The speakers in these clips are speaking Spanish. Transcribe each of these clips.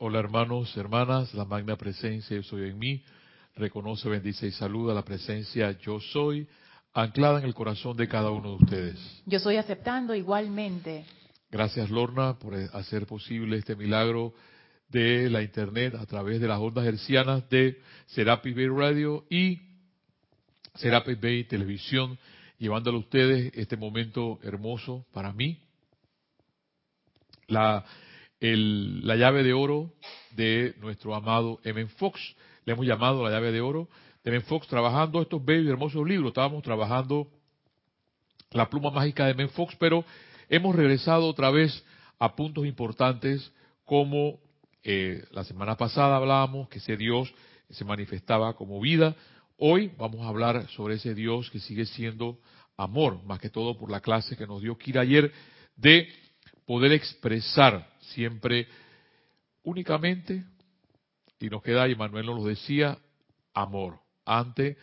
Hola hermanos, hermanas, la magna presencia yo soy en mí. Reconoce, bendice y saluda la presencia yo soy, anclada en el corazón de cada uno de ustedes. Yo estoy aceptando igualmente. Gracias Lorna por hacer posible este milagro de la internet a través de las ondas hercianas de Serapis Bay Radio y Serapis Bay Televisión, llevándole a ustedes este momento hermoso para mí. La la llave de oro de nuestro amado M. Fox. Le hemos llamado la llave de oro de M. Fox, trabajando estos bellos y hermosos libros. Estábamos trabajando la pluma mágica de M. Fox, pero hemos regresado otra vez a puntos importantes como eh, la semana pasada hablábamos que ese Dios se manifestaba como vida. Hoy vamos a hablar sobre ese Dios que sigue siendo amor, más que todo por la clase que nos dio Kira ayer de poder expresar siempre únicamente, y nos queda, y Manuel nos lo decía, amor, ante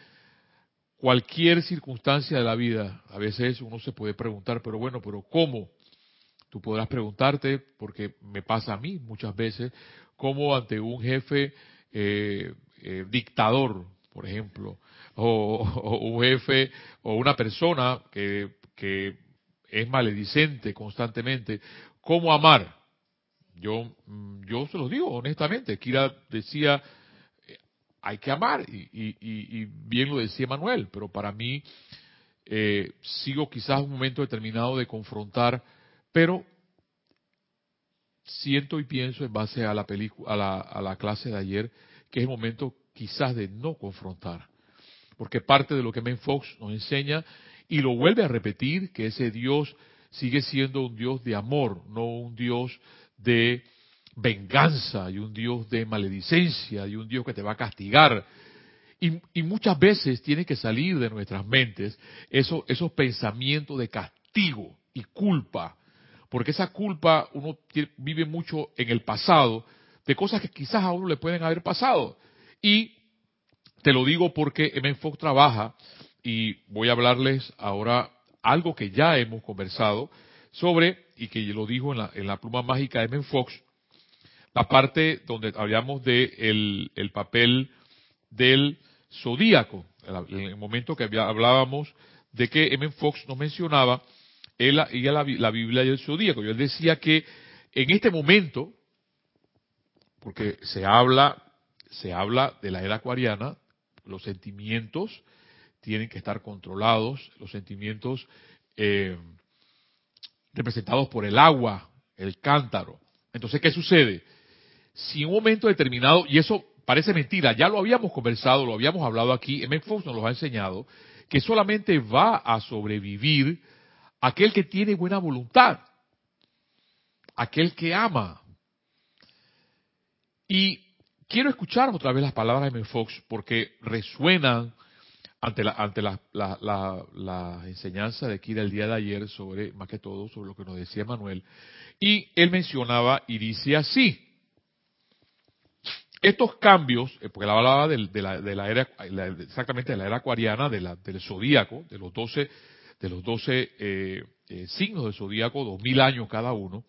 cualquier circunstancia de la vida. A veces uno se puede preguntar, pero bueno, pero ¿cómo? Tú podrás preguntarte, porque me pasa a mí muchas veces, cómo ante un jefe eh, eh, dictador, por ejemplo, o, un jefe o una persona que, que es maledicente constantemente, ¿cómo amar? Yo, mm, yo se los digo honestamente. Kira decía, eh, hay que amar, y, bien lo decía Manuel, pero para mí eh, sigo quizás un momento determinado de confrontar, pero siento y pienso en base a la, a la, a la clase de ayer que es el momento quizás de no confrontar. Porque parte de lo que Men Fox nos enseña y lo vuelve a repetir, que ese Dios sigue siendo un Dios de amor, no un Dios de venganza y un Dios de maledicencia y un Dios que te va a castigar. Y, muchas veces tiene que salir de nuestras mentes esos, esos pensamientos de castigo y culpa, porque esa culpa uno vive mucho en el pasado de cosas que quizás a uno le pueden haber pasado. Y te lo digo porque M. Fox trabaja y voy a hablarles ahora algo que ya hemos conversado sobre, y que lo dijo en la, en la pluma mágica de M. Fox, la parte donde hablamos de el, papel del zodíaco, en el momento que hablábamos de que M. Fox nos mencionaba ella la, la Biblia y el zodíaco. Yo él decía que en este momento, porque se habla, se habla de la era acuariana, los sentimientos tienen que estar controlados, los sentimientos eh, representados por el agua, el cántaro. Entonces, ¿qué sucede? Si en un momento determinado, y eso parece mentira, ya lo habíamos conversado, lo habíamos hablado aquí, M. Fox nos lo ha enseñado, que solamente va a sobrevivir aquel que tiene buena voluntad, aquel que ama. Y quiero escuchar otra vez las palabras de M. Fox porque resuenan ante la, ante la, la, enseñanza de aquí del día de ayer sobre, más que todo, sobre lo que nos decía Manuel. Y él mencionaba y dice así, estos cambios, eh, porque él hablaba de, la, de la era, exactamente de la era acuariana, de la, del zodíaco, de los doce, de los doce eh, eh, signos del zodíaco, dos mil años cada uno,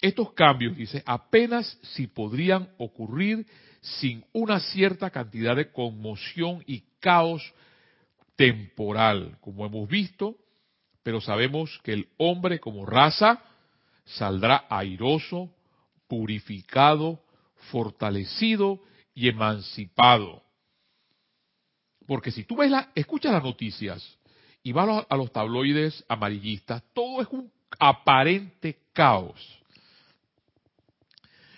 estos cambios, dice, apenas si podrían ocurrir sin una cierta cantidad de conmoción y caos temporal, como hemos visto, pero sabemos que el hombre como raza saldrá airoso, purificado, fortalecido y emancipado. Porque si tú ves la, escuchas las noticias y vas a los tabloides amarillistas, todo es un aparente caos.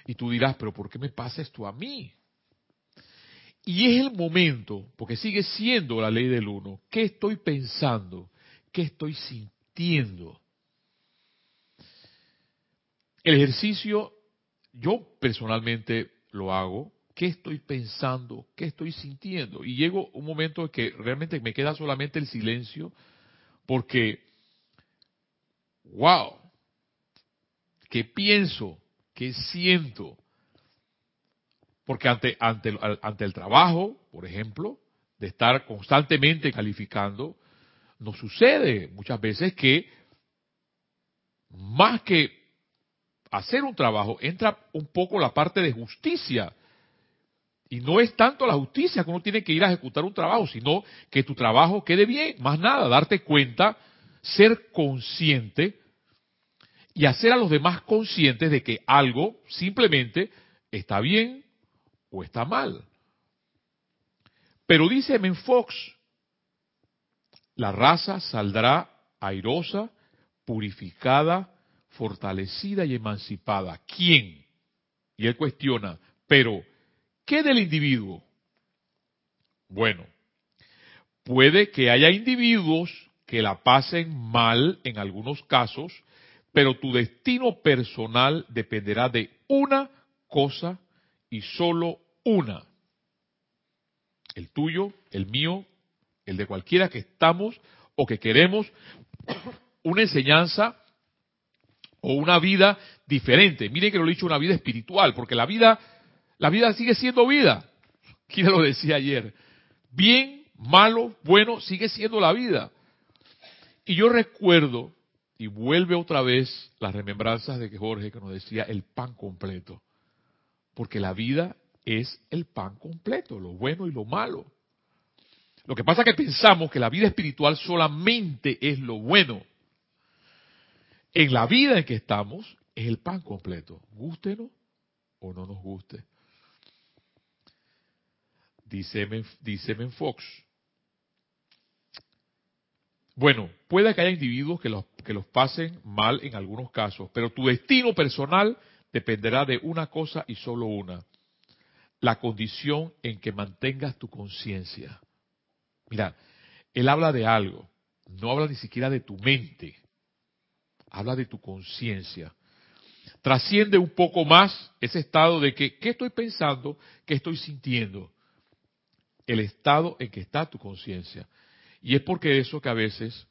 Y tú dirás, pero ¿por qué me pasa esto a mí? Y es el momento, porque sigue siendo la ley del uno, ¿qué estoy pensando? ¿Qué estoy sintiendo? El ejercicio, yo personalmente lo hago, ¿qué estoy pensando? ¿Qué estoy sintiendo? Y llego un momento en que realmente me queda solamente el silencio, porque, wow, ¿qué pienso? ¿Qué siento? Porque ante, ante, ante el trabajo, por ejemplo, de estar constantemente calificando, nos sucede muchas veces que más que hacer un trabajo entra un poco la parte de justicia. Y no es tanto la justicia que uno tiene que ir a ejecutar un trabajo, sino que tu trabajo quede bien, más nada, darte cuenta, ser consciente y hacer a los demás conscientes de que algo simplemente está bien o está mal. Pero dice Menfox, la raza saldrá airosa, purificada, fortalecida y emancipada. ¿Quién? Y él cuestiona, pero ¿qué del individuo? Bueno, puede que haya individuos que la pasen mal en algunos casos, pero tu destino personal dependerá de una cosa y solo una. El tuyo, el mío, el de cualquiera que estamos o que queremos una enseñanza o una vida diferente. Miren que lo he dicho, una vida espiritual, porque la vida, la vida sigue siendo vida. ¿Quién lo decía ayer? Bien, malo, bueno, sigue siendo la vida. Y yo recuerdo, y vuelve otra vez las remembranzas de que Jorge que nos decía el pan completo. Porque la vida es el pan completo, lo bueno y lo malo. Lo que pasa es que pensamos que la vida espiritual solamente es lo bueno. En la vida en que estamos es el pan completo, gústenos o no nos guste. Dice, dice Fox. Bueno, puede que haya individuos que los, que los pasen mal en algunos casos, pero tu destino personal dependerá de una cosa y solo una, la condición en que mantengas tu conciencia. Mira, él habla de algo, no habla ni siquiera de tu mente, habla de tu conciencia. Trasciende un poco más ese estado de que, ¿qué estoy pensando? ¿Qué estoy sintiendo? El estado en que está tu conciencia. Y es porque eso que a veces,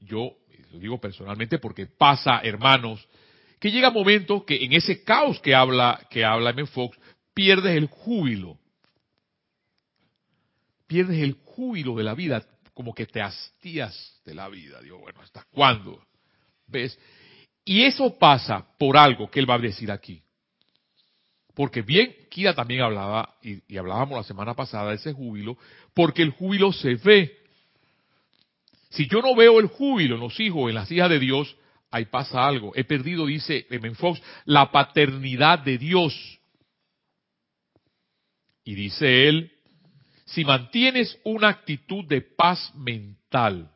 yo lo digo personalmente porque pasa, hermanos, que llega momento que en ese caos que habla, que habla M. Fox, pierdes el júbilo. Pierdes el júbilo de la vida, como que te hastías de la vida. Digo, bueno, ¿hasta cuándo? ¿Ves? Y eso pasa por algo que él va a decir aquí. Porque bien, Kira también hablaba, y, y, hablábamos la semana pasada de ese júbilo, porque el júbilo se ve. Si yo no veo el júbilo en los hijos, en las hijas de Dios, ahí pasa algo. He perdido, dice Emen Fox, la paternidad de Dios. Y dice él, si mantienes una actitud de paz mental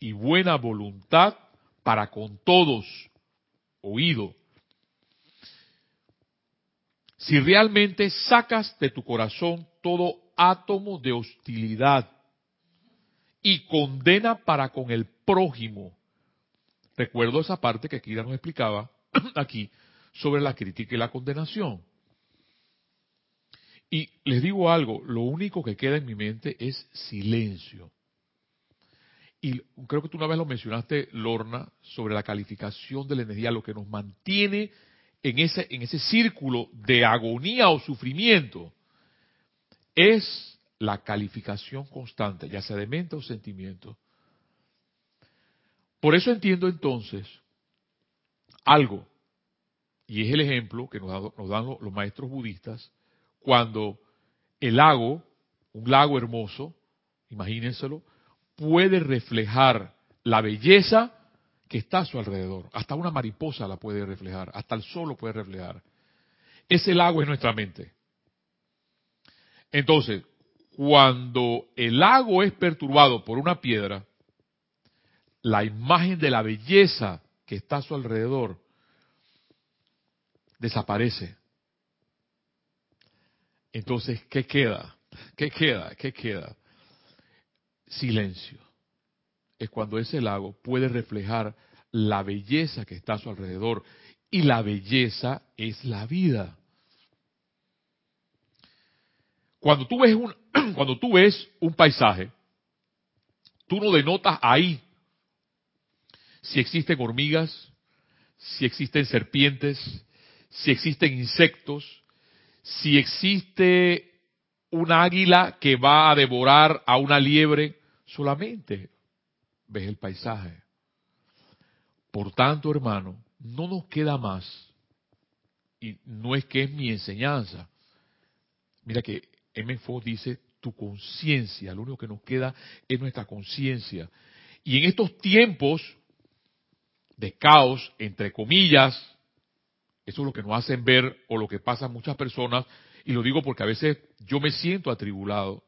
y buena voluntad para con todos, oído, si realmente sacas de tu corazón todo átomo de hostilidad y condena para con el prójimo, recuerdo esa parte que Kira nos explicaba aquí sobre la crítica y la condenación. Y les digo algo, lo único que queda en mi mente es silencio. Y creo que tú una vez lo mencionaste, Lorna, sobre la calificación de la energía, lo que nos mantiene en ese, en ese círculo de agonía o sufrimiento, es la calificación constante, ya sea de mente o sentimiento. Por eso entiendo entonces algo, y es el ejemplo que nos, dan los maestros budistas, cuando el lago, un lago hermoso, imagínenselo, puede reflejar la belleza que está a su alrededor. Hasta una mariposa la puede reflejar, hasta el sol lo puede reflejar. Ese lago es nuestra mente. Entonces, cuando el lago es perturbado por una piedra, la imagen de la belleza que está a su alrededor desaparece. Entonces, ¿qué queda? ¿Qué queda? ¿Qué queda? Silencio. Es cuando ese lago puede reflejar la belleza que está a su alrededor. Y la belleza es la vida. Cuando tú ves un, cuando tú ves un paisaje, tú no denotas ahí si existen hormigas, si existen serpientes, si existen insectos, si existe un águila que va a devorar a una liebre, solamente ves el paisaje. Por tanto, hermano, no nos queda más, y no es que es mi enseñanza, mira que M. Fox dice, tu conciencia, lo único que nos queda es nuestra conciencia. Y en estos tiempos de caos, entre comillas, eso es lo que nos hacen ver o lo que pasa muchas personas, y lo digo porque a veces yo me siento atribulado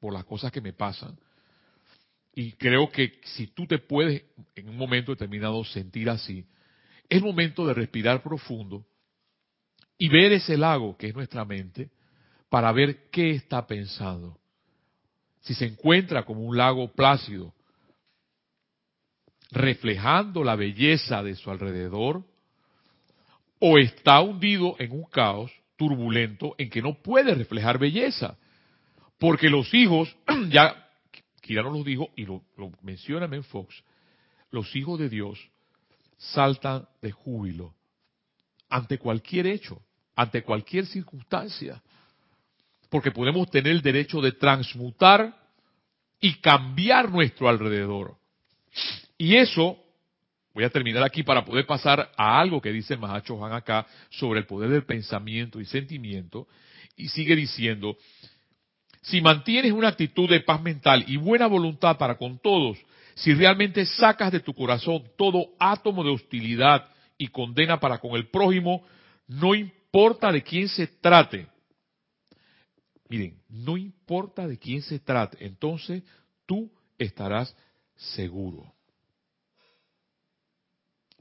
por las cosas que me pasan. Y creo que si tú te puedes en un momento determinado sentir así, es momento de respirar profundo y ver ese lago que es nuestra mente para ver qué está pensando. Si se encuentra como un lago plácido, reflejando la belleza de su alrededor, o está hundido en un caos turbulento en que no puede reflejar belleza. Porque los hijos, ya Kira nos lo dijo y lo, menciona en Fox, los hijos de Dios saltan de júbilo ante cualquier hecho, ante cualquier circunstancia. Porque podemos tener el derecho de transmutar y cambiar nuestro alrededor. Y eso Voy a terminar aquí para poder pasar a algo que dice Mahacho Juan acá sobre el poder del pensamiento y sentimiento. Y sigue diciendo, si mantienes una actitud de paz mental y buena voluntad para con todos, si realmente sacas de tu corazón todo átomo de hostilidad y condena para con el prójimo, no importa de quién se trate. Miren, no importa de quién se trate, entonces tú estarás seguro.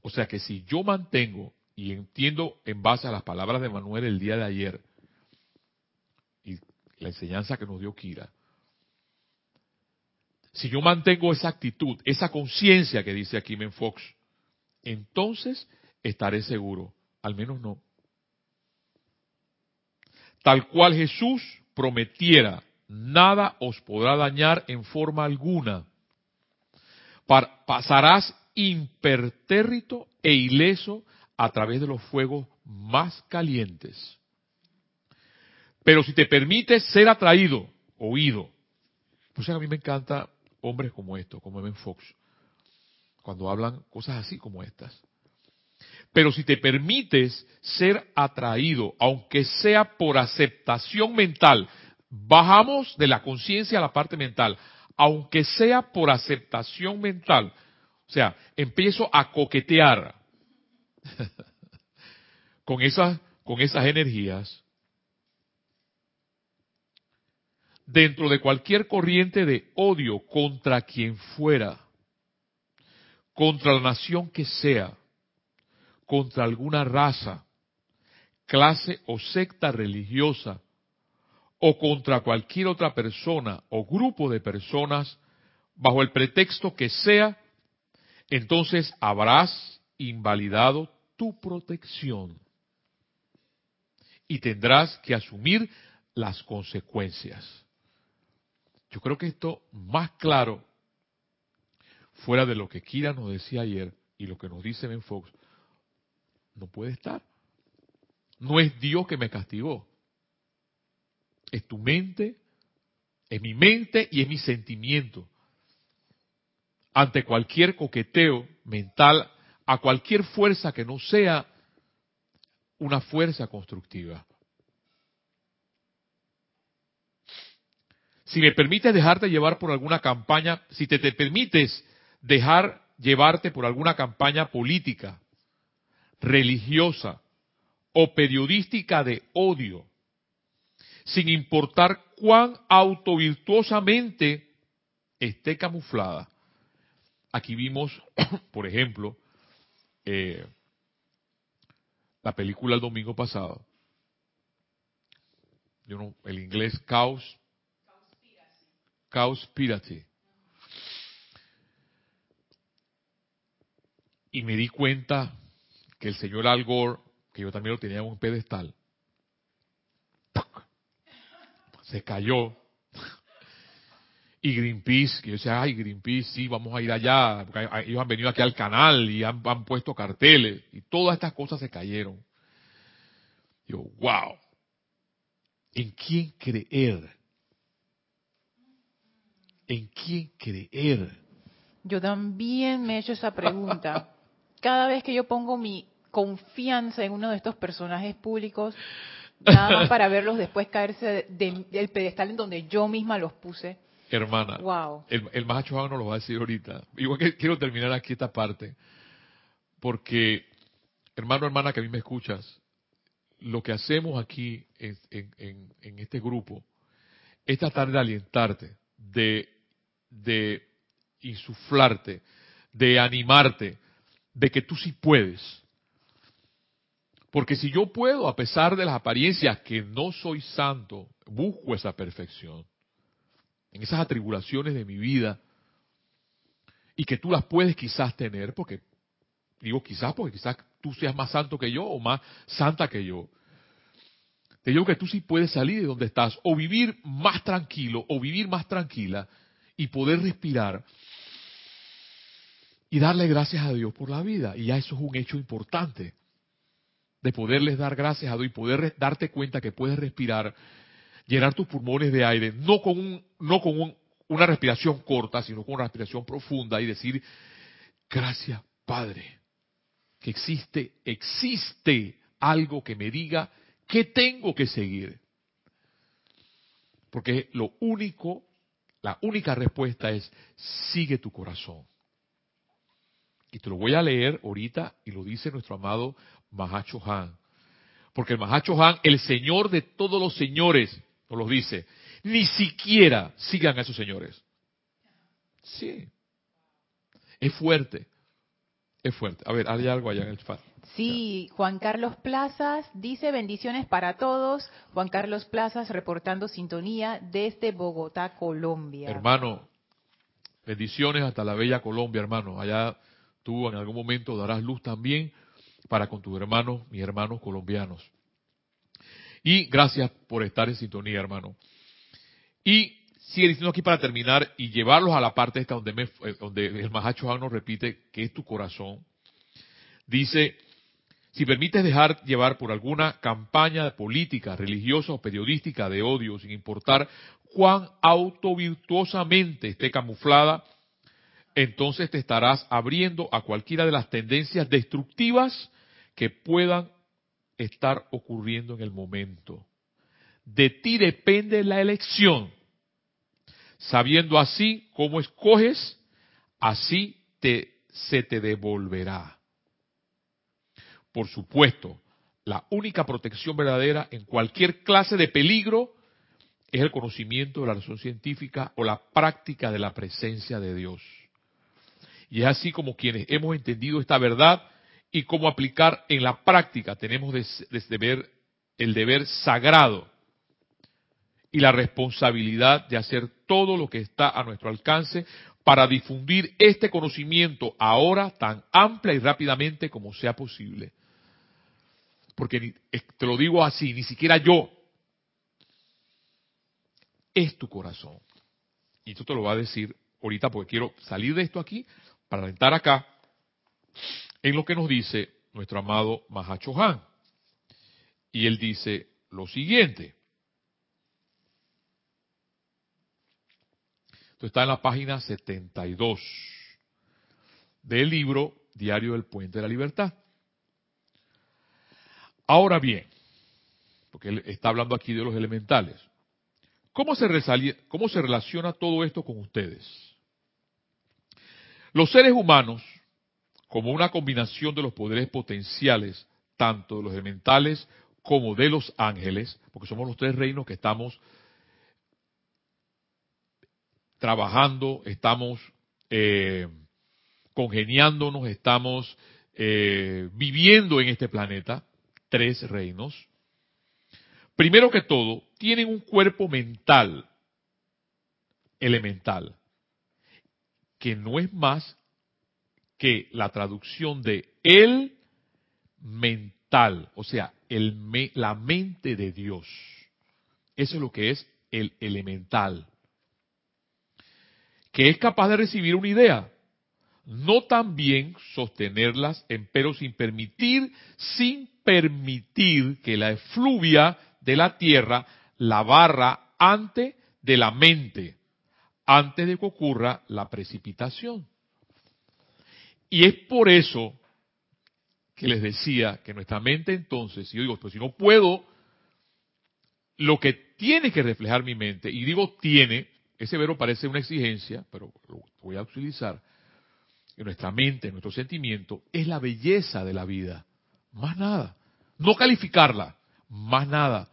O sea que si yo mantengo, y entiendo en base a las palabras de Manuel el día de ayer, y la enseñanza que nos dio Kira, si yo mantengo esa actitud, esa conciencia que dice aquí Fox, entonces estaré seguro, al menos no. Tal cual Jesús prometiera, nada os podrá dañar en forma alguna. Pasarás impertérrito e ileso a través de los fuegos más calientes. Pero si te permites ser atraído, oído, pues a mí me encanta hombres como estos, como Evan Fox, cuando hablan cosas así como estas. Pero si te permites ser atraído, aunque sea por aceptación mental, bajamos de la conciencia a la parte mental, aunque sea por aceptación mental, o sea, empiezo a coquetear con esas, con esas energías dentro de cualquier corriente de odio contra quien fuera, contra la nación que sea, contra alguna raza, clase o secta religiosa, o contra cualquier otra persona o grupo de personas, bajo el pretexto que sea, entonces habrás invalidado tu protección y tendrás que asumir las consecuencias. Yo creo que esto más claro, fuera de lo que Kira nos decía ayer y lo que nos dice Ben Fox, no puede estar. No es Dios que me castigó. Es tu mente, es mi mente y es mi sentimiento ante cualquier coqueteo mental, a cualquier fuerza que no sea una fuerza constructiva. Si me permites dejarte llevar por alguna campaña, si te, te permites dejar llevarte por alguna campaña política, religiosa o periodística de odio, sin importar cuán autovirtuosamente esté camuflada, Aquí vimos, por ejemplo, eh, la película el domingo pasado. Yo no, el inglés Chaos. Cowspiracy. Y me di cuenta que el señor Al Gore, que yo también lo tenía en un pedestal, se cayó y Greenpeace, que yo decía, ay, Greenpeace, sí, vamos a ir allá, porque ellos han venido aquí al canal y han, puesto carteles, y todas estas cosas se cayeron. Yo, wow, ¿en quién creer? ¿En quién creer? Yo también me he hecho esa pregunta. cada vez que yo pongo mi confianza en uno de estos personajes públicos, nada más para verlos después caerse del pedestal en donde yo misma los puse. Hermana, Wow. el, el Mahacho nos lo va a decir ahorita. Igual que quiero terminar aquí esta parte, porque, hermano, hermana, que a mí me escuchas, lo que hacemos aquí en, en- en- en este grupo es tratar de alientarte, de, de insuflarte, de animarte, de que tú sí puedes. Porque si yo puedo, a pesar de las apariencias que no soy santo, busco esa perfección, en esas atribulaciones de mi vida, y que tú las puedes quizás tener, porque digo quizás, porque quizás tú seas más santo que yo o más santa que yo. Te digo que tú sí puedes salir de donde estás, o vivir más tranquilo, o vivir más tranquila, y poder respirar y darle gracias a Dios por la vida. Y ya eso es un hecho importante, de poderles dar gracias a Dios y poder darte cuenta que puedes respirar, llenar tus pulmones de aire, no con, un, no con un- una respiración corta, sino con una respiración profunda y decir, gracias Padre, que existe, existe algo que me diga que tengo que seguir. Porque lo único, la única respuesta es, sigue tu corazón. Y te lo voy a leer ahorita y lo dice nuestro amado Mahacho Han. Porque el Mahacho Han, el Señor de todos los señores, nos lo dice, ni siquiera sigan a esos señores. Sí. Es fuerte. Es fuerte. A ver, hay algo allá en el chat. Sí, Juan Carlos Plazas dice bendiciones para todos. Juan Carlos Plazas reportando sintonía desde Bogotá, Colombia. Hermano, bendiciones hasta la bella Colombia, hermano. Allá tú en algún momento darás luz también para con tus hermanos, mis hermanos colombianos. Y gracias por estar en sintonía, hermano. Y sigue diciendo aquí para terminar y llevarlos a la parte esta donde, me, donde el Mahacho nos repite que es tu corazón. Dice, si permites dejar llevar por alguna campaña política, religiosa o periodística de odio, sin importar cuán autovirtuosamente esté camuflada, entonces te estarás abriendo a cualquiera de las tendencias destructivas que puedan estar ocurriendo en el momento. De ti depende la elección. Sabiendo así cómo escoges, así te, se te devolverá. Por supuesto, la única protección verdadera en cualquier clase de peligro es el conocimiento de la razón científica o la práctica de la presencia de Dios. Y es así como quienes hemos entendido esta verdad y cómo aplicar en la práctica tenemos des- deber- el deber sagrado y la responsabilidad de hacer todo lo que está a nuestro alcance para difundir este conocimiento ahora tan amplia y rápidamente como sea posible. Porque te lo digo así, ni siquiera yo. Es tu corazón. Y esto te lo voy a decir ahorita porque quiero salir de esto aquí para alentar acá en lo que nos dice nuestro amado Mahacho Han. Y él dice lo siguiente. Esto está en la página 72 del libro Diario del Puente de la Libertad. Ahora bien, porque él está hablando aquí de los elementales, ¿cómo se, cómo se relaciona todo esto con ustedes? Los seres humanos, como una combinación de los poderes potenciales, tanto de los elementales como de los ángeles, porque somos los tres reinos que estamos trabajando, estamos eh, congeniándonos, estamos eh, viviendo en este planeta, tres reinos. Primero que todo, tienen un cuerpo mental, elemental, que no es más que la traducción de el mental, o sea, el me- la mente de Dios. Eso es lo que es el elemental que es capaz de recibir una idea, no también sostenerlas, empero sin permitir, sin permitir que la efluvia de la tierra la barra antes de la mente, antes de que ocurra la precipitación. Y es por eso que les decía que nuestra mente entonces, si yo digo, pues si no puedo, lo que tiene que reflejar mi mente, y digo tiene, ese verbo parece una exigencia, pero lo voy a utilizar, en nuestra mente, nuestro sentimiento, es la belleza de la vida. Más nada. No calificarla, más nada.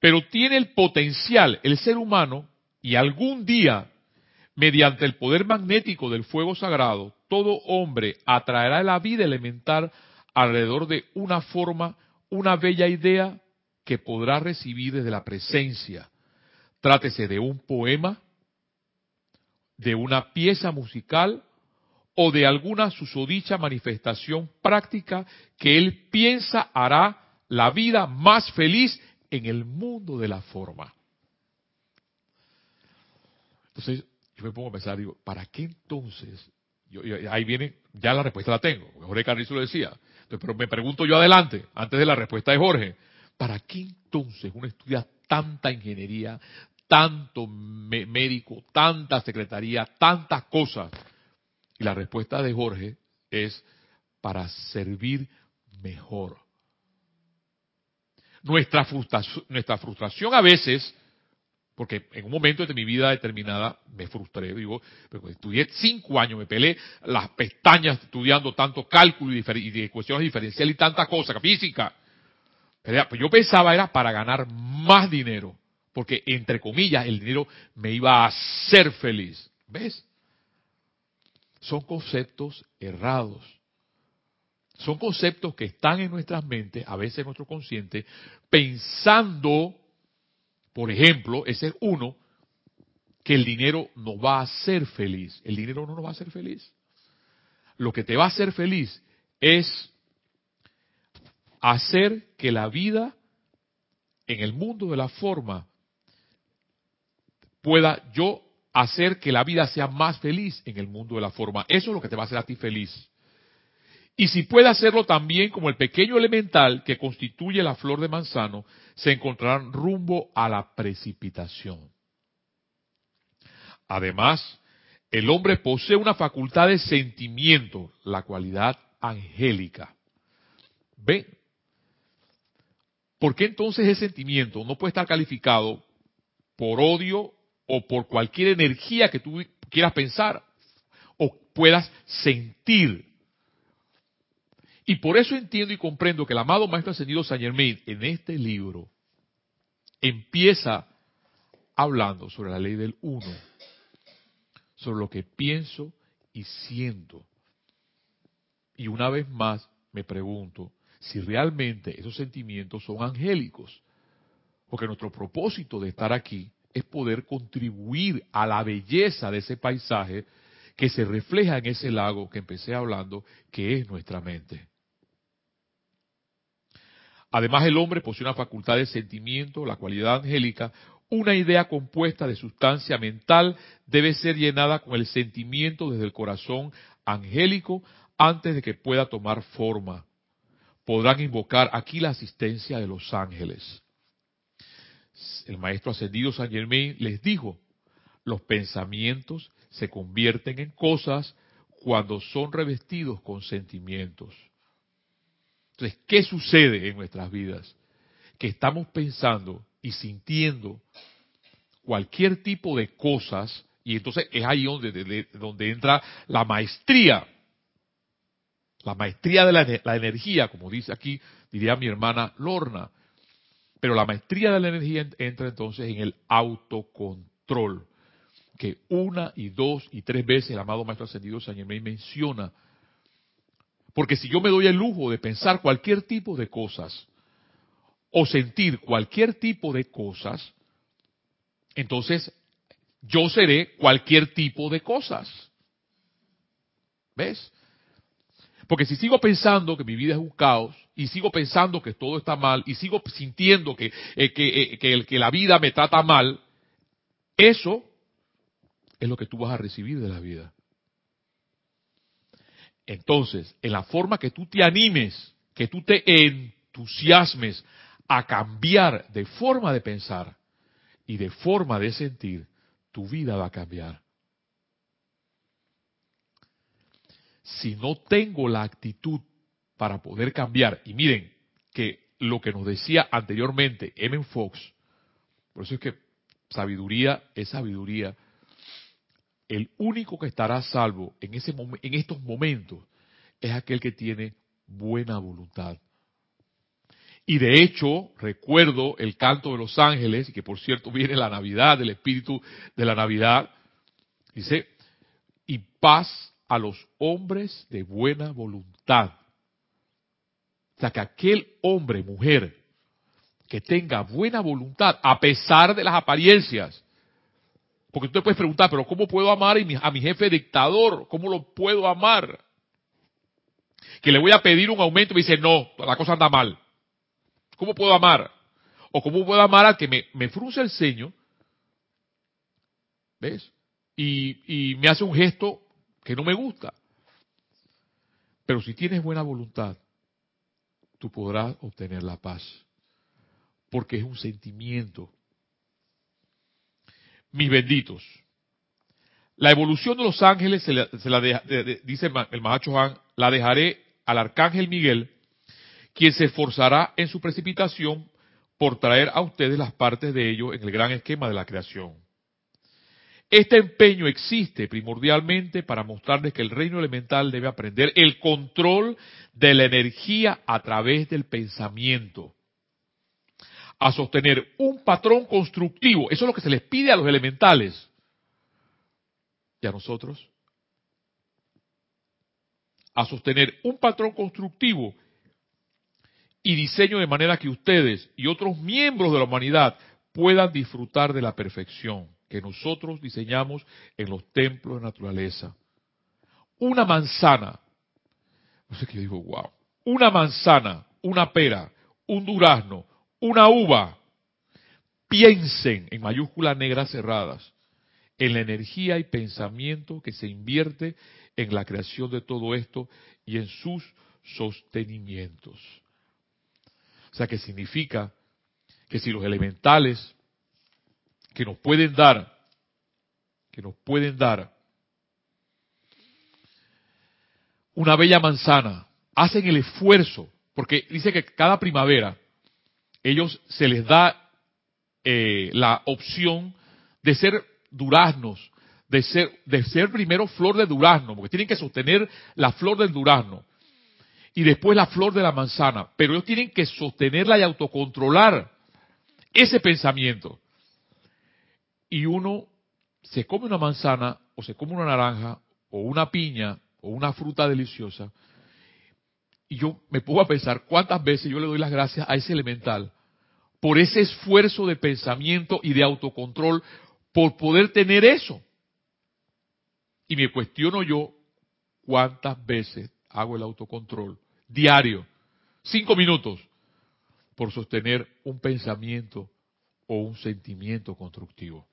Pero tiene el potencial, el ser humano, y algún día, mediante el poder magnético del fuego sagrado, todo hombre atraerá la vida elemental alrededor de una forma, una bella idea que podrá recibir desde la presencia. Trátese de un poema, de una pieza musical o de alguna susodicha manifestación práctica que él piensa hará la vida más feliz en el mundo de la forma. Entonces, yo me pongo a pensar, digo, ¿para qué entonces? ahí viene, ya la respuesta la tengo, Jorge Carrizo lo decía. pero me pregunto yo adelante, antes de la respuesta de Jorge, ¿para qué entonces uno estudia tanta ingeniería, tanto médico, tanta secretaría, tantas cosas? Y la respuesta de Jorge es para servir mejor. Nuestra frustración, nuestra frustración a veces, porque en un momento de mi vida determinada me frustré, digo, estudié cinco años, me pelé las pestañas estudiando tanto cálculo y, de cuestiones diferenciales y tanta cosa, física. Pero pues yo pensaba era para ganar más dinero, porque entre comillas el dinero me iba a hacer feliz. ¿Ves? Son conceptos errados. Son conceptos que están en nuestras mentes, a veces en nuestro consciente, pensando, por ejemplo, ese es uno, que el dinero no va a ser feliz. El dinero no nos va a hacer feliz. Lo que te va a hacer feliz es hacer que la vida en el mundo de la forma pueda yo hacer que la vida sea más feliz en el mundo de la forma. Eso es lo que te va a hacer a ti feliz. Y si puede hacerlo también como el pequeño elemental que constituye la flor de manzano, se encontrarán rumbo a la precipitación. Además, el hombre posee una facultad de sentimiento, la cualidad angélica. ¿Ve? ¿Por qué entonces ese sentimiento no puede estar calificado por odio o por cualquier energía que tú quieras pensar o puedas sentir? Y por eso entiendo y comprendo que el amado Maestro Ascendido Saint Germain en este libro empieza hablando sobre la ley del uno, sobre lo que pienso y siento. Y una vez más me pregunto si realmente esos sentimientos son angélicos. Porque nuestro propósito de estar aquí es poder contribuir a la belleza de ese paisaje que se refleja en ese lago que empecé hablando, que es nuestra mente. Además, el hombre posee una facultad de sentimiento, la cualidad angélica. Una idea compuesta de sustancia mental debe ser llenada con el sentimiento desde el corazón angélico antes de que pueda tomar forma. Podrán invocar aquí la asistencia de los ángeles. El maestro ascendido San Germain les dijo, los pensamientos se convierten en cosas cuando son revestidos con sentimientos. Entonces, ¿qué sucede en nuestras vidas? Que estamos pensando y sintiendo cualquier tipo de cosas, y entonces es ahí donde, donde entra la maestría, la maestría de la, energía, como dice aquí, diría mi hermana Lorna. Pero la maestría de la energía entra entonces en el autocontrol, que una y dos y tres veces el amado Maestro Ascendido San Germain menciona porque si yo me doy el lujo de pensar cualquier tipo de cosas o sentir cualquier tipo de cosas, entonces yo seré cualquier tipo de cosas. ¿Ves? Porque si sigo pensando que mi vida es un caos, y sigo pensando que todo está mal, y sigo sintiendo que, eh, que, eh, que la vida me trata mal, eso es lo que tú vas a recibir de la vida. Entonces, en la forma que tú te animes, que tú te entusiasmes a cambiar de forma de pensar y de forma de sentir, tu vida va a cambiar. si no tengo la actitud para poder cambiar, y miren que lo que nos decía anteriormente M. Fox, por eso es que sabiduría es sabiduría, el único que estará salvo en, ese en estos momentos es aquel que tiene buena voluntad. Y de hecho, recuerdo el canto de los ángeles, que por cierto viene la Navidad, el espíritu de la Navidad, dice, y paz a los hombres de buena voluntad. O sea, que aquel hombre, mujer, que tenga buena voluntad, a pesar de las apariencias, porque tú te puedes preguntar, pero ¿cómo puedo amar a mi jefe dictador? ¿Cómo lo puedo amar? Que le voy a pedir un aumento y me dice, no, la cosa anda mal. ¿Cómo puedo amar? O cómo puedo amar al que me, frunce el ceño, ¿ves? Y me hace un gesto que no me gusta. Pero si tienes buena voluntad, tú podrás obtener la paz. Porque es un sentimiento. Mis benditos. La evolución de los ángeles, se la, dice el Mahacho Juan, la dejaré al arcángel Miguel, quien se esforzará en su precipitación por traer a ustedes las partes de ello en el gran esquema de la creación. Este empeño existe primordialmente para mostrarles que el reino elemental debe aprender el control de la energía a través del pensamiento, a sostener un patrón constructivo. Eso es lo que se les pide a los elementales. ¿Y a nosotros? A sostener un patrón constructivo y diseño de manera que ustedes y otros miembros de la humanidad puedan disfrutar de la perfección que nosotros diseñamos en los templos de naturaleza. Una manzana, no sé qué digo, wow, una manzana, una pera, un durazno, una uva. Piensen en mayúsculas negras cerradas en la energía y pensamiento que se invierte en la creación de todo esto y en sus sostenimientos. O sea, que significa que si los elementales que nos pueden dar, que nos pueden dar una bella manzana, hacen el esfuerzo, porque dice que cada primavera ellos se les da eh, la opción de ser duraznos, de ser, de ser primero flor de durazno, porque tienen que sostener la flor del durazno y después la flor de la manzana, pero ellos tienen que sostenerla y autocontrolar ese pensamiento. Y uno se come una manzana o se come una naranja o una piña o una fruta deliciosa y yo me pongo a pensar cuántas veces yo le doy las gracias a ese elemental por ese esfuerzo de pensamiento y de autocontrol por poder tener eso. Y me cuestiono yo cuántas veces hago el autocontrol diario, cinco minutos, por sostener un pensamiento o un sentimiento constructivo.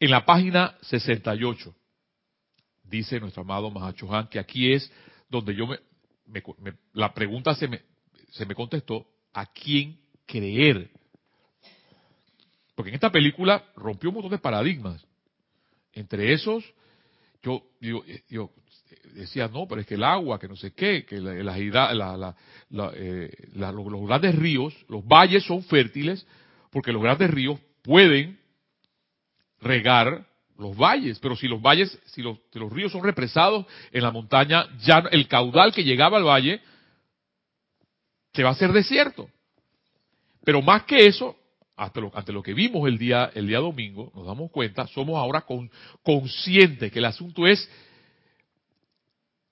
En la página 68 dice nuestro amado Mahachohan que aquí es donde yo me, la pregunta se me, se me contestó, ¿a quién creer? Porque en esta película rompió un montón de paradigmas. Entre esos, yo, yo, yo decía, no, pero es que el agua, que no sé qué, que la, la, eh, los grandes ríos, los valles son fértiles, porque los grandes ríos pueden regar los valles, pero si los valles, si los, los ríos son represados en la montaña, ya el caudal que llegaba al valle se va a hacer desierto. Pero más que eso, ante lo que vimos el día, el día domingo, nos damos cuenta, somos ahora con, conscientes que el asunto es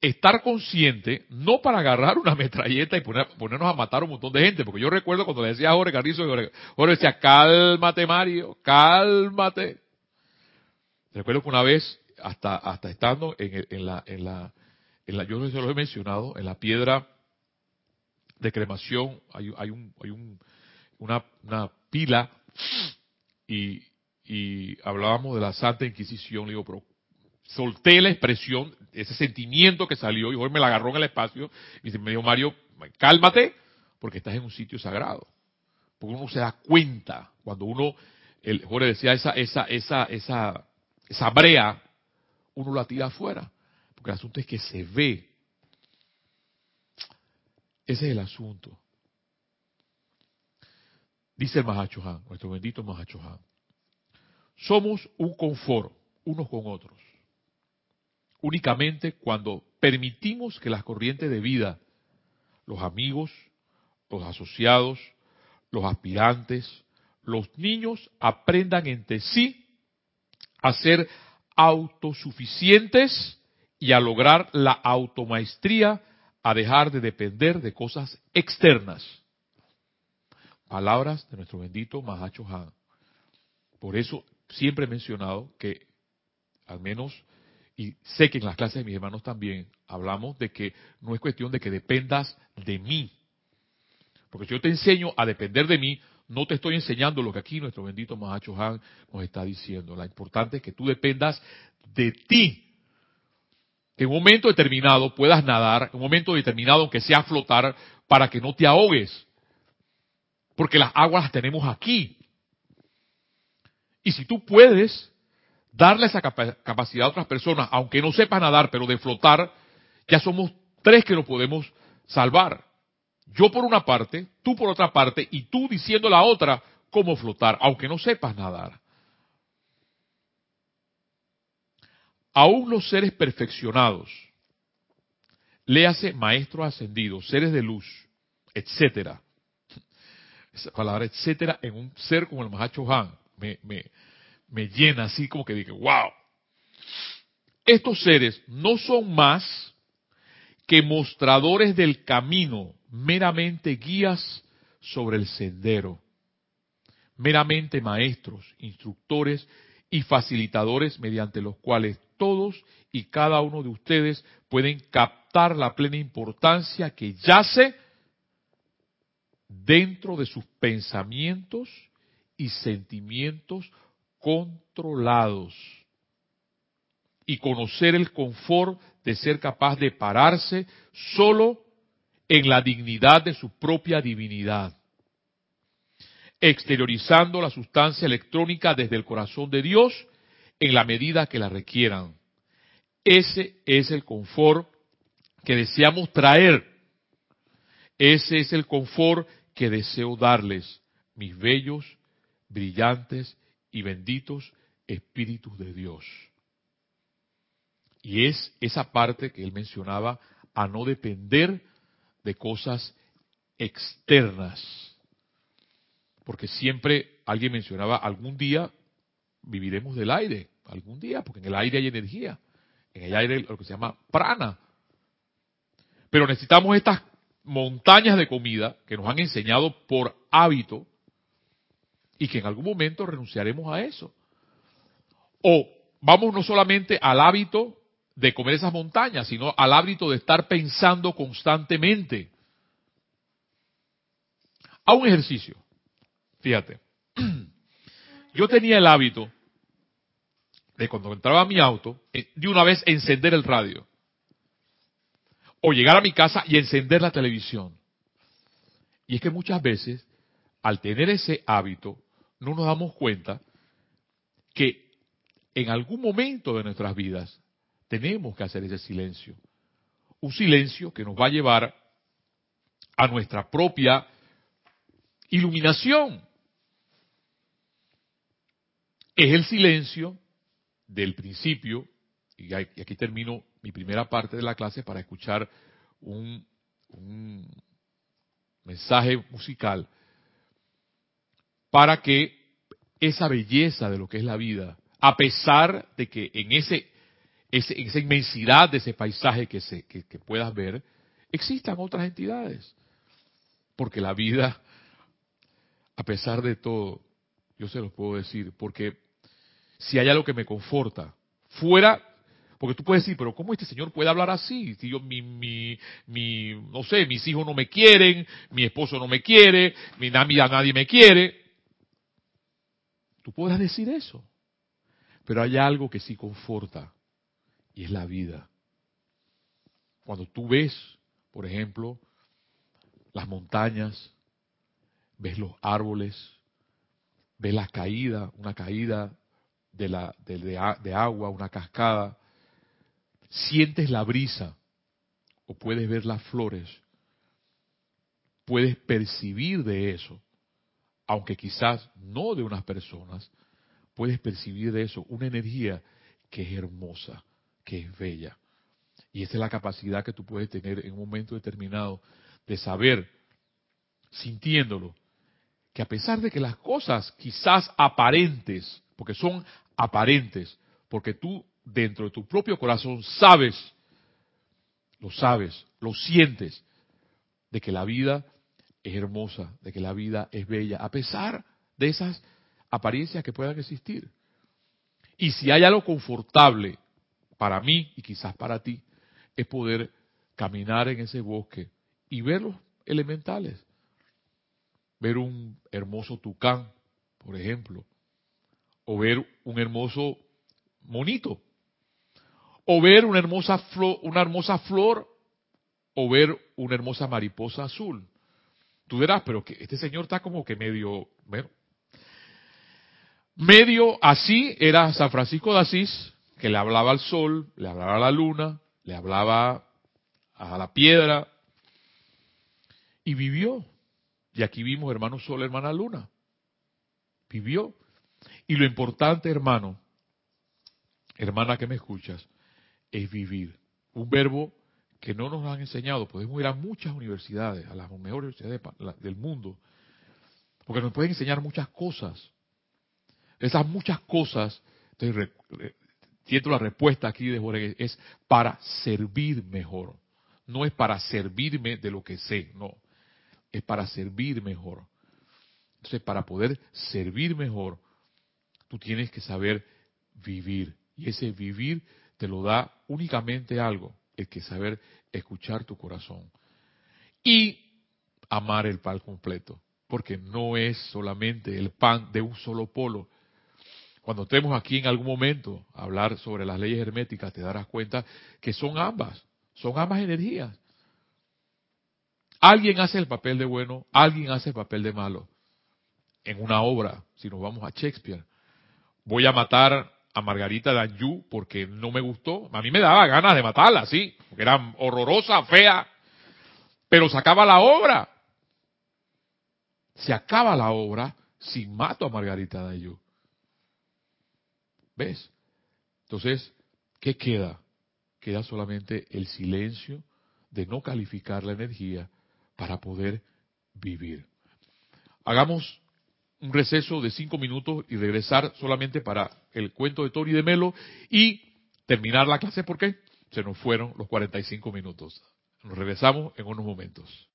estar consciente, no para agarrar una metralleta y ponernos a matar a un montón de gente, porque yo recuerdo cuando le decía a Jorge Carrizo, Jorge decía, cálmate Mario, cálmate, Recuerdo que una vez, hasta, hasta estando en, la, en, la, en la, yo no se lo he mencionado, en la piedra de cremación hay, hay, un, hay un, una, pila y, y hablábamos de la Santa Inquisición, le digo, pero solté la expresión, ese sentimiento que salió y hoy me la agarró en el espacio y me dijo Mario, cálmate porque estás en un sitio sagrado. Porque uno se da cuenta cuando uno, el Jorge decía esa, esa, esa, esa esa brea uno la tira afuera. Porque el asunto es que se ve. Ese es el asunto. Dice el Mahachohan, nuestro bendito Mahachohan. Somos un confort unos con otros. Únicamente cuando permitimos que las corrientes de vida, los amigos, los asociados, los aspirantes, los niños aprendan entre sí a ser autosuficientes y a lograr la automaestría, a dejar de depender de cosas externas. Palabras de nuestro bendito Mahacho Han. Por eso siempre he mencionado que, al menos, y sé que en las clases de mis hermanos también, hablamos de que no es cuestión de que dependas de mí. Porque si yo te enseño a depender de mí, no te estoy enseñando lo que aquí nuestro bendito Mahacho Han nos está diciendo. Lo importante es que tú dependas de ti. Que en un momento determinado puedas nadar, en un momento determinado, aunque sea flotar, para que no te ahogues. Porque las aguas las tenemos aquí. Y si tú puedes darle esa capacidad a otras personas, aunque no sepas nadar, pero de flotar, ya somos tres que lo podemos salvar. Yo por una parte, tú por otra parte, y tú diciendo la otra cómo flotar, aunque no sepas nadar. Aún los seres perfeccionados, léase maestros ascendidos, seres de luz, etcétera. Esa palabra etcétera en un ser como el Mahacho Han me, me, me llena así como que digo, wow. Estos seres no son más que mostradores del camino, meramente guías sobre el sendero, meramente maestros, instructores y facilitadores mediante los cuales todos y cada uno de ustedes pueden captar la plena importancia que yace dentro de sus pensamientos y sentimientos controlados. Y conocer el confort de ser capaz de pararse solo en la dignidad de su propia divinidad, exteriorizando la sustancia electrónica desde el corazón de Dios en la medida que la requieran. Ese es el confort que deseamos traer. Ese es el confort que deseo darles, mis bellos brillantes y benditos espíritus de Dios. Y es esa parte que él mencionaba a no depender de cosas externas. Porque siempre alguien mencionaba, algún día viviremos del aire, algún día, porque en el aire hay energía, en el aire lo que se llama prana. Pero necesitamos estas montañas de comida que nos han enseñado por hábito y que en algún momento renunciaremos a eso. O vamos no solamente al hábito de comer esas montañas, sino al hábito de estar pensando constantemente. A un ejercicio. Fíjate. Yo tenía el hábito de cuando entraba a mi auto, eh, de una vez encender el radio. O llegar a mi casa y encender la televisión. Y es que muchas veces, al tener ese hábito, no nos damos cuenta que en algún momento de nuestras vidas tenemos que hacer ese silencio. Un silencio que nos va a llevar a nuestra propia iluminación. Es el silencio del principio, y aquí termino mi primera parte de la clase para escuchar un, mensaje musical para que esa belleza de lo que es la vida, a pesar de que en ese, esa inmensidad de ese paisaje que, se, que, puedas ver, existan otras entidades. Porque la vida, a pesar de todo, yo se los puedo decir, porque si hay algo que me conforta, fuera, porque tú puedes decir, pero ¿cómo este señor puede hablar así? Si yo, mi, mi, mi, no sé, mis hijos no me quieren, mi esposo no me quiere, mi, nadie me quiere. Tú podrás decir eso. Pero hay algo que sí conforta y es la vida. Cuando tú ves, por ejemplo, las montañas, ves los árboles, ves la caída, una caída de, la, de, de agua, una cascada, sientes la brisa o puedes ver las flores, puedes percibir de eso, aunque quizás no de unas personas, puedes percibir de eso una energía que es hermosa, que es bella. Y esa es la capacidad que tú puedes tener en un momento determinado de saber, sintiéndolo, que a pesar de que las cosas quizás aparentes, porque son aparentes, porque tú dentro de tu propio corazón sabes, lo sabes, lo sientes, de que la vida es hermosa, de que la vida es bella, a pesar de esas apariencias que puedan existir. Y si hay algo confortable para mí y quizás para ti, es poder caminar en ese bosque y ver los elementales. Ver un hermoso tucán, por ejemplo, o ver un hermoso monito, o ver una hermosa flor, una hermosa flor, o ver una hermosa mariposa azul. Tú dirás, pero que este señor está como que medio, bueno, medio así era San Francisco de Asís, que le hablaba al sol, le hablaba a la luna, le hablaba a la piedra, y vivió. Y aquí vimos hermano sol, hermana luna. Vivió. Y lo importante, hermano, hermana que me escuchas, es vivir. Un verbo que no nos han enseñado. Podemos ir a muchas universidades, a las mejores universidades del mundo, porque nos pueden enseñar muchas cosas. Esas muchas cosas, siento la respuesta aquí de Jorge, es para servir mejor. No es para servirme de lo que sé, no. Es para servir mejor. Entonces, para poder servir mejor, tú tienes que saber vivir. Y ese vivir te lo da únicamente algo, el que saber escuchar tu corazón. Y amar el pan completo, porque no es solamente el pan de un solo polo. Cuando estemos aquí en algún momento a hablar sobre las leyes herméticas, te darás cuenta que son ambas, son ambas energías. Alguien hace el papel de bueno, alguien hace el papel de malo. En una obra, si nos vamos a Shakespeare, voy a matar a Margarita Danjou porque no me gustó. A mí me daba ganas de matarla, sí, porque era horrorosa, fea, pero se acaba la obra. Se acaba la obra si mato a Margarita Danjou. ¿Ves? Entonces, ¿qué queda? Queda solamente el silencio de no calificar la energía para poder vivir. Hagamos un receso de cinco minutos y regresar solamente para el cuento de Tori de Melo y terminar la clase porque se nos fueron los 45 minutos. Nos regresamos en unos momentos.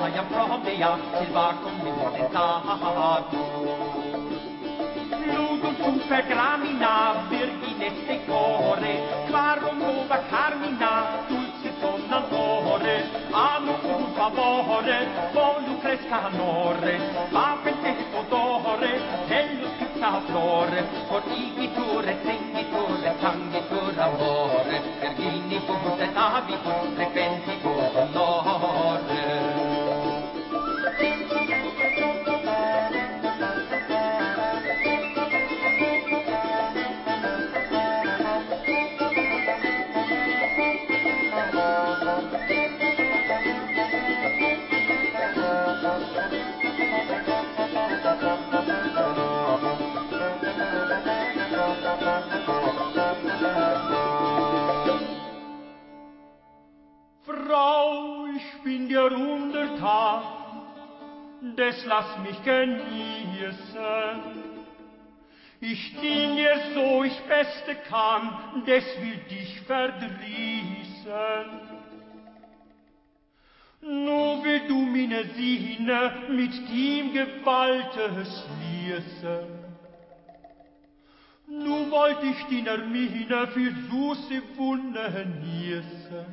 jag jag pratar tillbaka om min dag Lugum super gramina virgineste core Quarum nova carmina dulce sonnanore Amo un favore volu cresca amore Apete odore hello scritta flore Por igitore sentitore sangitur amore. Vergini fu te tavi fu frequenti fu onore Frau, ich bin der Untertan, des lass mich genießen. Ich dien dir so ich beste kann, des will dich verdrießen. Nur will du meine Sine mit dem Gewalte schließen. Nu wollt ich die Mine für süße Wunde nießen.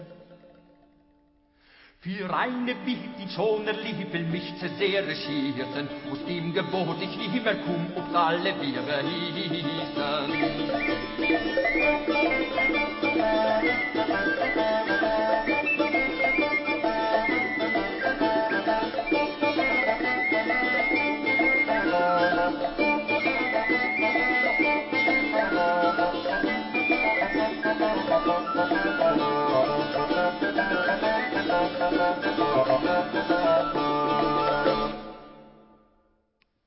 Für reine Wicht, die schoner Lieb will mich zu sehr schießen, aus dem Gebot ich nimmer komm, ob alle wir hießen.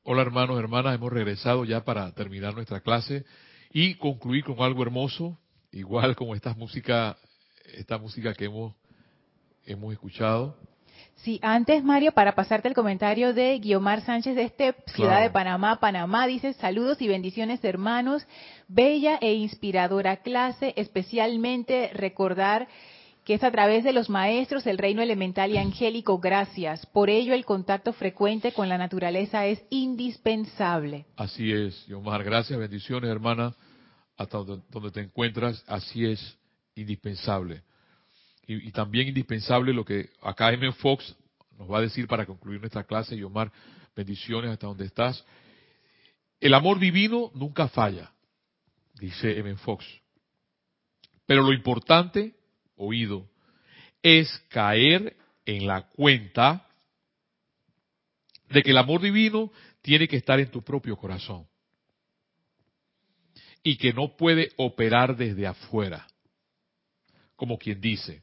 Hola hermanos, hermanas, hemos regresado ya para terminar nuestra clase y concluir con algo hermoso, igual como esta música, esta música que hemos, hemos escuchado. Sí, antes Mario, para pasarte el comentario de Guiomar Sánchez de este Ciudad Claro. de Panamá, Panamá, dice saludos y bendiciones hermanos, bella e inspiradora clase, especialmente recordar que es a través de los maestros del reino elemental y angélico, gracias. Por ello el contacto frecuente con la naturaleza es indispensable. Así es, Omar, gracias, bendiciones hermana, hasta donde, te encuentras, así es, indispensable. Y, también indispensable lo que acá M. Fox nos va a decir para concluir nuestra clase, y Omar, bendiciones hasta donde estás. El amor divino nunca falla, dice M. Fox. Pero lo importante, oído, es caer en la cuenta de que el amor divino tiene que estar en tu propio corazón y que no puede operar desde afuera. Como quien dice,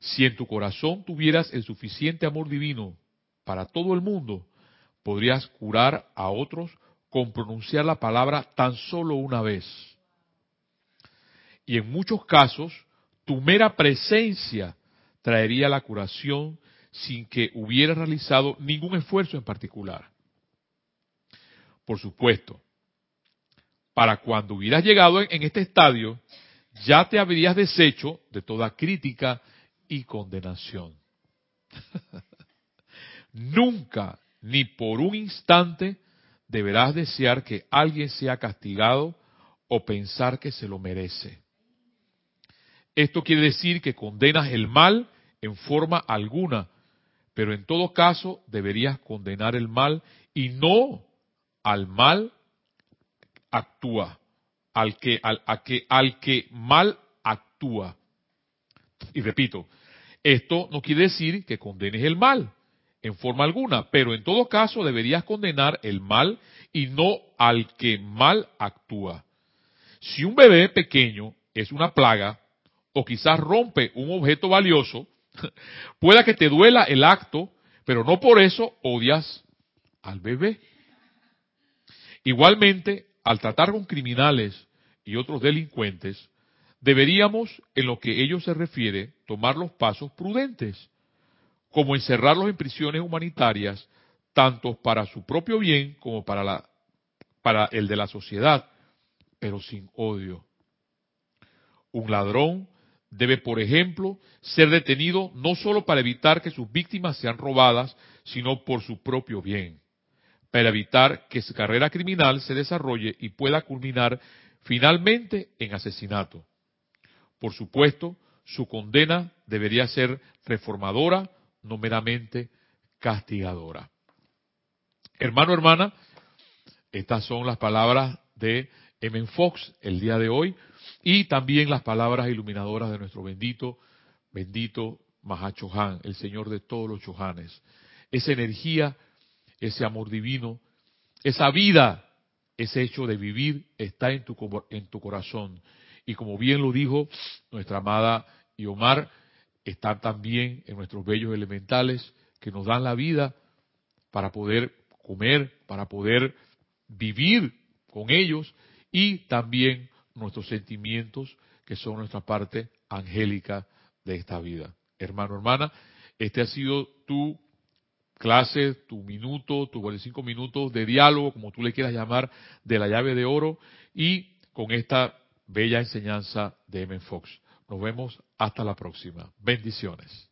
si en tu corazón tuvieras el suficiente amor divino para todo el mundo, podrías curar a otros con pronunciar la palabra tan solo una vez. Y en muchos casos, tu mera presencia traería la curación sin que hubieras realizado ningún esfuerzo en particular. Por supuesto, para cuando hubieras llegado en, en este estadio, ya te habrías deshecho de toda crítica y condenación. Nunca, ni por un instante, deberás desear que alguien sea castigado o pensar que se lo merece. Esto quiere decir que condenas el mal en forma alguna, pero en todo caso deberías condenar el mal y no al mal actúa, al que, al, a que, al que mal actúa. Y repito, esto no quiere decir que condenes el mal en forma alguna, pero en todo caso deberías condenar el mal y no al que mal actúa. Si un bebé pequeño es una plaga o quizás rompe un objeto valioso, pueda que te duela el acto, pero no por eso odias al bebé. Igualmente, al tratar con criminales y otros delincuentes, deberíamos, en lo que ellos se refiere, tomar los pasos prudentes, como encerrarlos en prisiones humanitarias, tanto para su propio bien como para, la, para el de la sociedad, pero sin odio. Un ladrón debe, por ejemplo, ser detenido no solo para evitar que sus víctimas sean robadas, sino por su propio bien, para evitar que su carrera criminal se desarrolle y pueda culminar finalmente en asesinato. Por supuesto, su condena debería ser reformadora, no meramente castigadora. Hermano, hermana, estas son las palabras de M. Fox el día de hoy y también las palabras iluminadoras de nuestro bendito, bendito Mahachohan, el Señor de todos los Chohanes. Esa energía, ese amor divino, esa vida, ese hecho de vivir está en tu, en tu corazón. Y como bien lo dijo nuestra amada Iomar, está también en nuestros bellos elementales que nos dan la vida para poder comer, para poder vivir con ellos y también nuestros sentimientos que son nuestra parte angélica de esta vida. Hermano, hermana, este ha sido tu clase, tu minuto, tus 45 minutos de diálogo, como tú le quieras llamar, de la llave de oro y con esta bella enseñanza de M. Fox. Nos vemos hasta la próxima. Bendiciones.